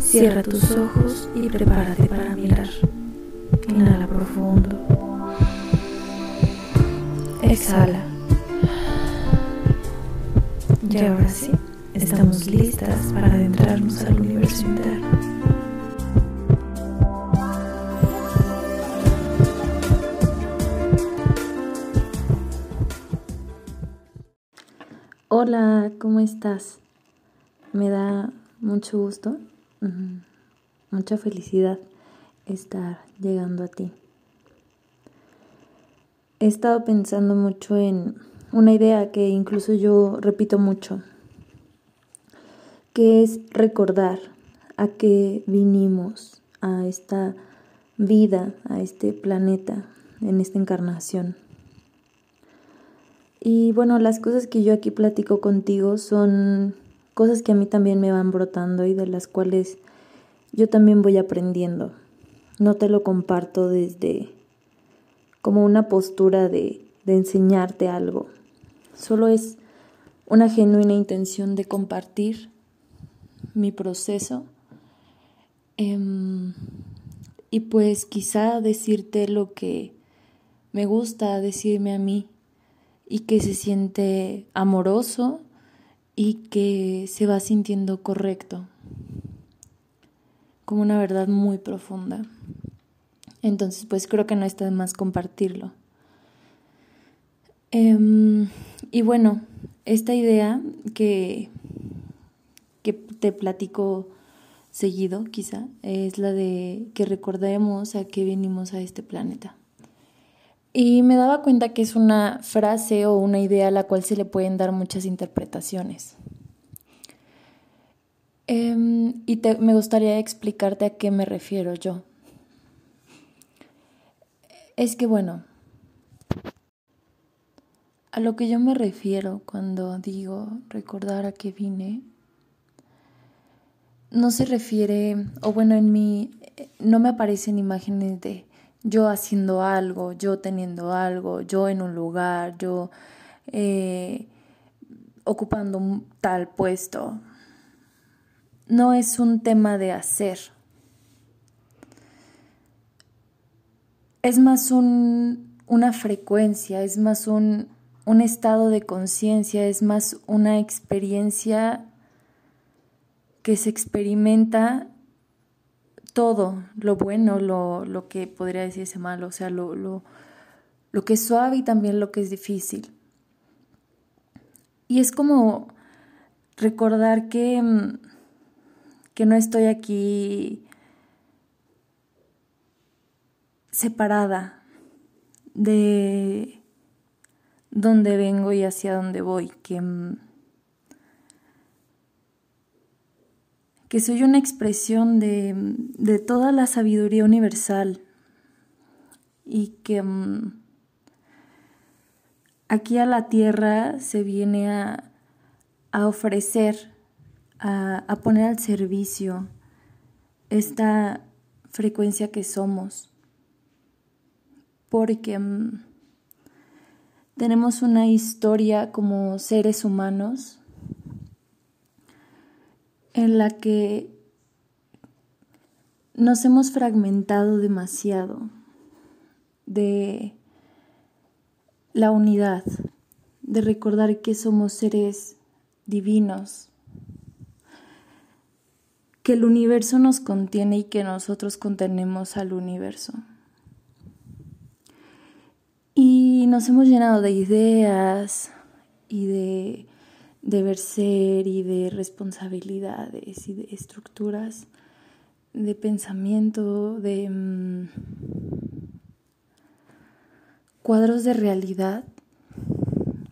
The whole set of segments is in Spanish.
Cierra tus ojos y prepárate para mirar. Inhala profundo. Exhala. Y ahora sí, estamos listas para adentrarnos al universo interno. Hola, ¿cómo estás? Me da mucho gusto, mucha felicidad estar llegando a ti. He estado pensando mucho en una idea que incluso yo repito mucho, que es recordar a qué vinimos a esta vida, a este planeta, en esta encarnación. Y bueno, las cosas que yo aquí platico contigo son cosas que a mí también me van brotando y de las cuales yo también voy aprendiendo. No te lo comparto desde como una postura de, de enseñarte algo. Solo es una genuina intención de compartir mi proceso em, y pues quizá decirte lo que me gusta decirme a mí y que se siente amoroso y que se va sintiendo correcto, como una verdad muy profunda. Entonces, pues creo que no está de más compartirlo. Em, y bueno, esta idea que, que te platico seguido, quizá, es la de que recordemos a qué venimos a este planeta. Y me daba cuenta que es una frase o una idea a la cual se le pueden dar muchas interpretaciones. Em, y me gustaría explicarte a qué me refiero yo. Es que bueno, a lo que yo me refiero cuando digo recordar a qué vine, no se refiere, o bueno, en mí no me aparecen imágenes de yo haciendo algo, yo teniendo algo, yo en un lugar, yo eh, ocupando un tal puesto. No es un tema de hacer. Es más un, una frecuencia, es más un, un estado de conciencia, es más una experiencia que se experimenta todo, lo bueno, lo, lo que podría decirse malo, o sea, lo, lo, lo que es suave y también lo que es difícil. Y es como recordar que, mm, que no estoy aquí separada de dónde vengo y hacia dónde voy, que que soy una expresión de, de toda la sabiduría universal y que mm, aquí a la tierra se viene a, ofrecer, a, a, poner al servicio esta frecuencia que somos, porque mm, tenemos una historia como seres humanos en la que nos hemos fragmentado demasiado de la unidad, de recordar que somos seres divinos, que el universo nos contiene y que nosotros contenemos al universo. Y nos hemos llenado de ideas y de deber ser y de responsabilidades y de estructuras de pensamiento, de mm, cuadros de realidad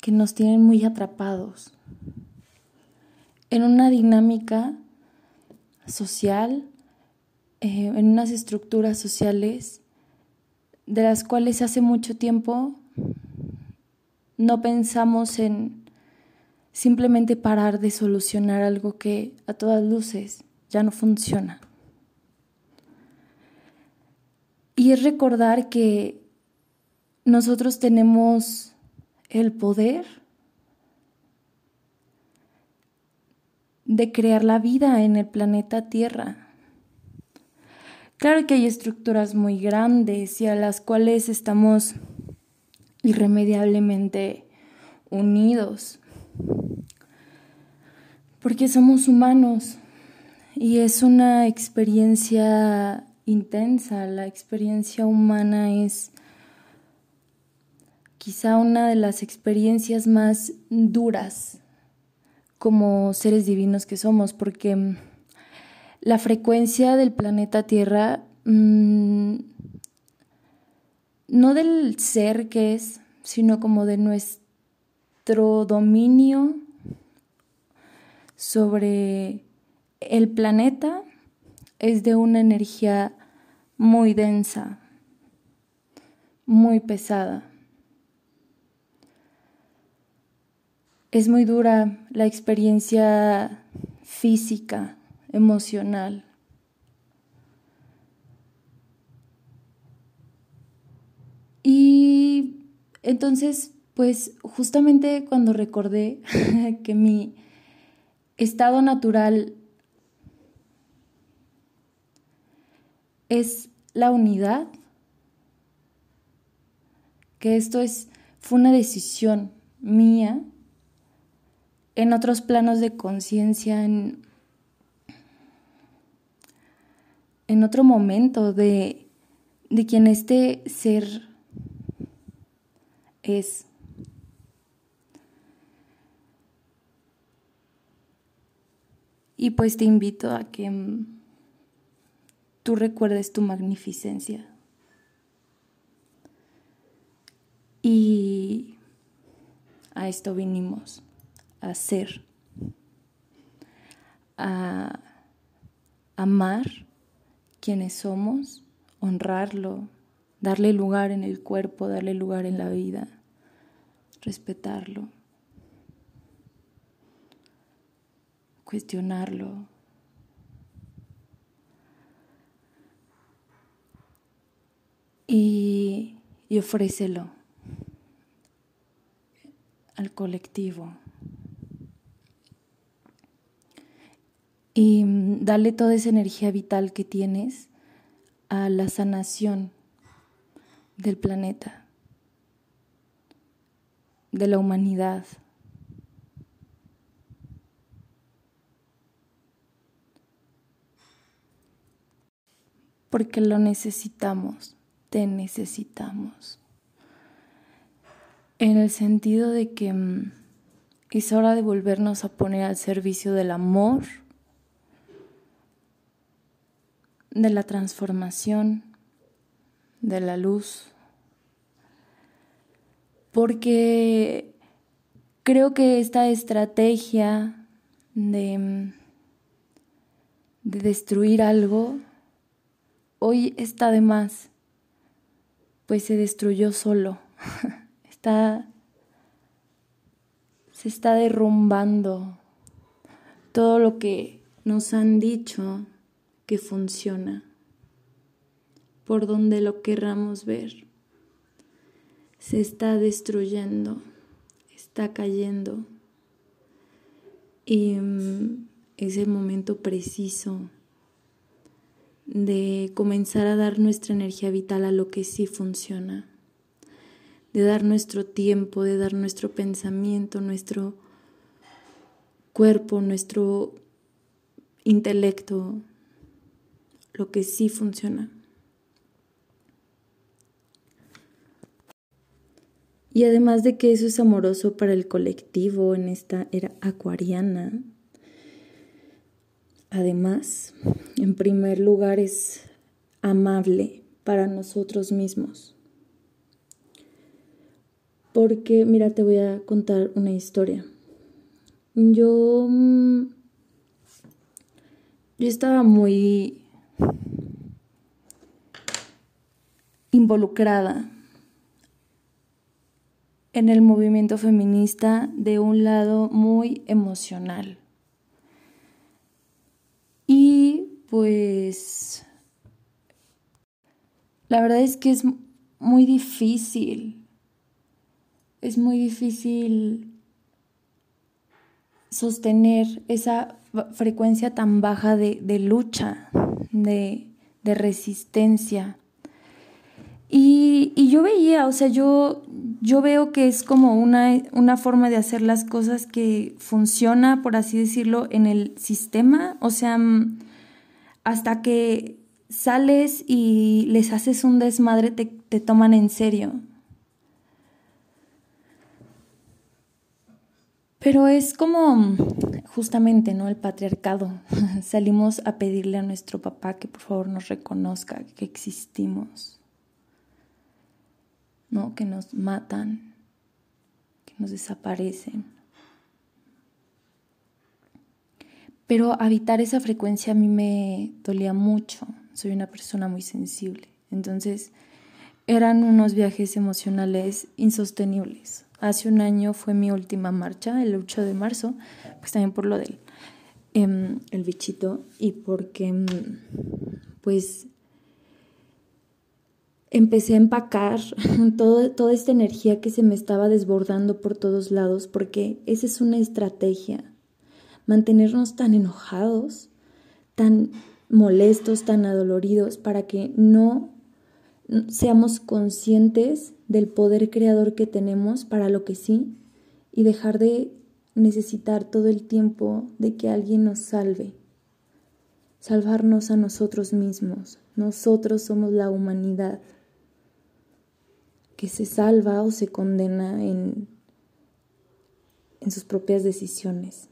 que nos tienen muy atrapados en una dinámica social, eh, en unas estructuras sociales de las cuales hace mucho tiempo no pensamos en simplemente parar de solucionar algo que a todas luces ya no funciona. Y es recordar que nosotros tenemos el poder de crear la vida en el planeta Tierra. Claro que hay estructuras muy grandes y a las cuales estamos irremediablemente unidos, porque somos humanos y es una experiencia intensa, la experiencia humana es quizá una de las experiencias más duras como seres divinos que somos, porque la frecuencia del planeta Tierra, mm, no del ser que es, sino como de nuestro dominio sobre el planeta, es de una energía muy densa, muy pesada. Es muy dura la experiencia física, emocional. Y entonces, pues justamente cuando recordé que mi estado natural es la unidad, que esto es, fue una decisión mía en otros planos de conciencia, en, en otro momento de, de quien este ser es. Y pues te invito a que mm, tú recuerdes tu magnificencia. Y a esto vinimos, a ser, a amar quienes somos, honrarlo, darle lugar en el cuerpo, darle lugar en la vida, respetarlo, cuestionarlo. Y, y ofrécelo al colectivo. Y mm, dale toda esa energía vital que tienes a la sanación del planeta, de la humanidad. Porque lo necesitamos, te necesitamos. En el sentido de que mm, es hora de volvernos a poner al servicio del amor, de la transformación, de la luz, porque creo que esta estrategia de, de destruir algo hoy está de más, pues se destruyó solo, está, se está derrumbando todo lo que nos han dicho que funciona por donde lo querramos ver. Se está destruyendo, está cayendo. Y mm, es el momento preciso de comenzar a dar nuestra energía vital a lo que sí funciona, de dar nuestro tiempo, de dar nuestro pensamiento, nuestro cuerpo, nuestro intelecto, lo que sí funciona. Y además de que eso es amoroso para el colectivo en esta era acuariana, además, en primer lugar, es amable para nosotros mismos. Porque, mira, te voy a contar una historia. Yo, mm, yo estaba muy involucrada en el movimiento feminista de un lado muy emocional. Y pues la verdad es que es muy difícil, es muy difícil sostener esa frecuencia tan baja de, lucha, de, de resistencia. Y, y, yo veía, o sea, yo, yo veo que es como una, una forma de hacer las cosas que funciona, por así decirlo, en el sistema. O sea, mm, hasta que sales y les haces un desmadre, te, te toman en serio. Pero es como justamente, ¿no? El patriarcado. Salimos a pedirle a nuestro papá que por favor nos reconozca que existimos. ¿No? Que nos matan, que nos desaparecen. Pero habitar esa frecuencia a mí me dolía mucho. Soy una persona muy sensible. Entonces, eran unos viajes emocionales insostenibles. Hace un año fue mi última marcha, el 8 de marzo, pues también por lo del em, el bichito y porque em, pues empecé a empacar todo, toda esta energía que se me estaba desbordando por todos lados, porque esa es una estrategia, mantenernos tan enojados, tan molestos, tan adoloridos, para que no seamos conscientes del poder creador que tenemos para lo que sí y dejar de necesitar todo el tiempo de que alguien nos salve. Salvarnos a nosotros mismos. Nosotros somos la humanidad que se salva o se condena en, en sus propias decisiones.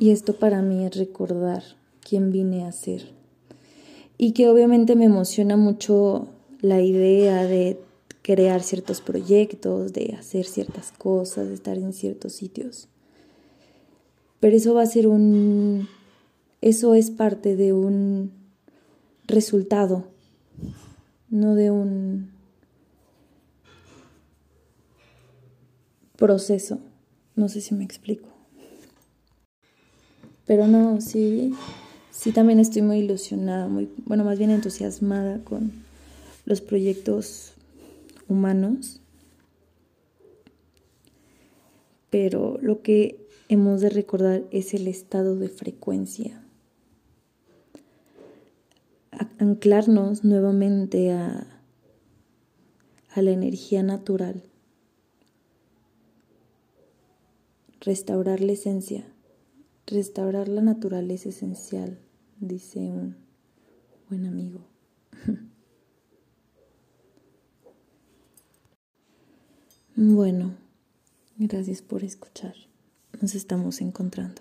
Y esto para mí es recordar quién vine a ser. Y que obviamente me emociona mucho la idea de crear ciertos proyectos, de hacer ciertas cosas, de estar en ciertos sitios. Pero eso va a ser un... Eso es parte de un resultado, no de un proceso. No sé si me explico. Pero no, sí, sí también estoy muy ilusionada, muy, bueno, más bien entusiasmada con los proyectos humanos. Pero lo que hemos de recordar es el estado de frecuencia. Anclarnos nuevamente a, a la energía natural. Restaurar la esencia. Restaurar la naturaleza esencial, dice un buen amigo. Bueno, gracias por escuchar. Nos estamos encontrando.